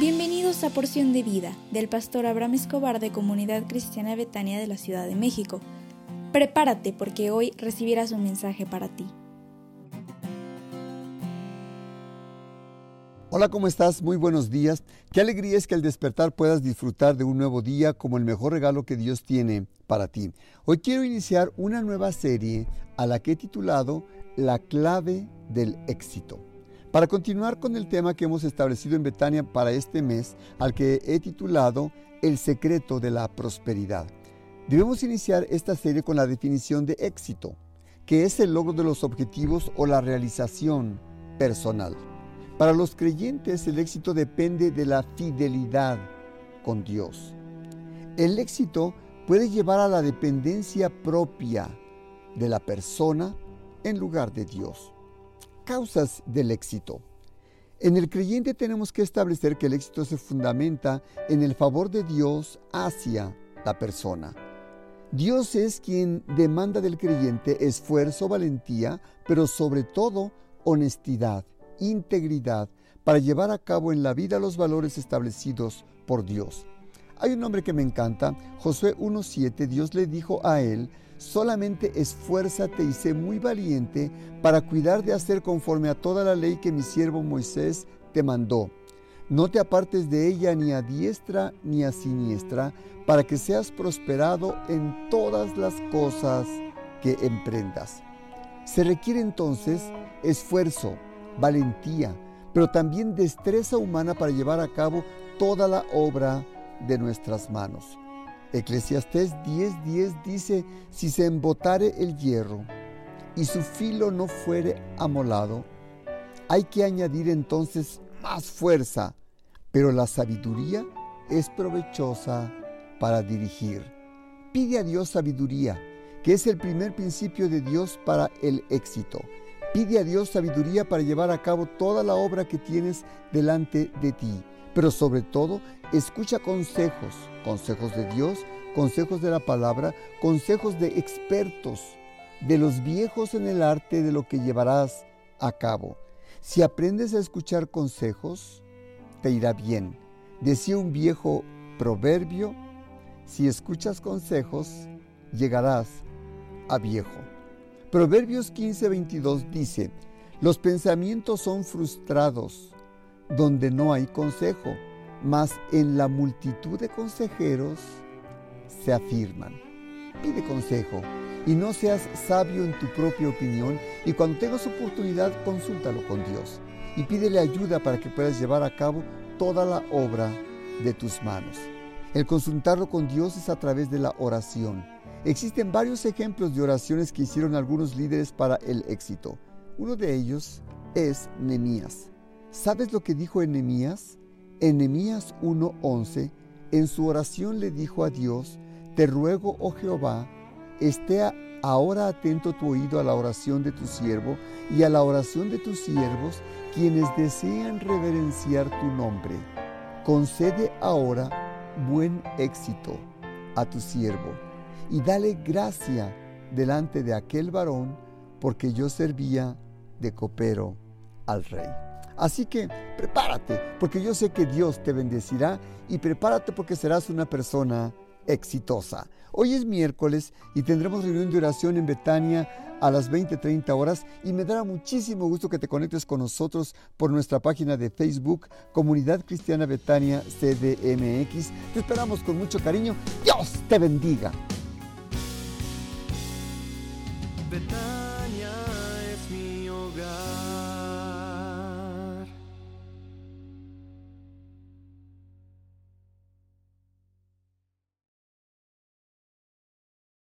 Bienvenidos a Porción de Vida del pastor Abraham Escobar de Comunidad Cristiana Betania de la Ciudad de México. Prepárate porque hoy recibirás un mensaje para ti. Hola, ¿cómo estás? Muy buenos días. Qué alegría es que al despertar puedas disfrutar de un nuevo día como el mejor regalo que Dios tiene para ti. Hoy quiero iniciar una nueva serie a la que he titulado La clave del éxito. Para continuar con el tema que hemos establecido en Betania para este mes, al que he titulado El secreto de la prosperidad. Debemos iniciar esta serie con la definición de éxito, que es el logro de los objetivos o la realización personal. Para los creyentes el éxito depende de la fidelidad con Dios. El éxito puede llevar a la dependencia propia de la persona en lugar de Dios causas del éxito. En el creyente tenemos que establecer que el éxito se fundamenta en el favor de Dios hacia la persona. Dios es quien demanda del creyente esfuerzo, valentía, pero sobre todo honestidad, integridad, para llevar a cabo en la vida los valores establecidos por Dios. Hay un hombre que me encanta, Josué 1.7, Dios le dijo a él, solamente esfuérzate y sé muy valiente para cuidar de hacer conforme a toda la ley que mi siervo Moisés te mandó. No te apartes de ella ni a diestra ni a siniestra, para que seas prosperado en todas las cosas que emprendas. Se requiere entonces esfuerzo, valentía, pero también destreza humana para llevar a cabo toda la obra de nuestras manos. Eclesiastés 10:10 dice, si se embotare el hierro y su filo no fuere amolado, hay que añadir entonces más fuerza, pero la sabiduría es provechosa para dirigir. Pide a Dios sabiduría, que es el primer principio de Dios para el éxito. Pide a Dios sabiduría para llevar a cabo toda la obra que tienes delante de ti. Pero sobre todo, escucha consejos, consejos de Dios, consejos de la palabra, consejos de expertos, de los viejos en el arte de lo que llevarás a cabo. Si aprendes a escuchar consejos, te irá bien. Decía un viejo proverbio, si escuchas consejos, llegarás a viejo. Proverbios 15:22 dice, los pensamientos son frustrados donde no hay consejo, mas en la multitud de consejeros se afirman. Pide consejo y no seas sabio en tu propia opinión y cuando tengas oportunidad consúltalo con Dios y pídele ayuda para que puedas llevar a cabo toda la obra de tus manos. El consultarlo con Dios es a través de la oración. Existen varios ejemplos de oraciones que hicieron algunos líderes para el éxito. Uno de ellos es Nemías. ¿Sabes lo que dijo Enemías? Enemías 1:11, en su oración le dijo a Dios, Te ruego, oh Jehová, esté ahora atento tu oído a la oración de tu siervo y a la oración de tus siervos, quienes desean reverenciar tu nombre. Concede ahora buen éxito a tu siervo y dale gracia delante de aquel varón, porque yo servía de copero al rey. Así que prepárate, porque yo sé que Dios te bendecirá y prepárate porque serás una persona exitosa. Hoy es miércoles y tendremos reunión de oración en Betania a las 20:30 horas y me dará muchísimo gusto que te conectes con nosotros por nuestra página de Facebook Comunidad Cristiana Betania CDMX. Te esperamos con mucho cariño. Dios te bendiga.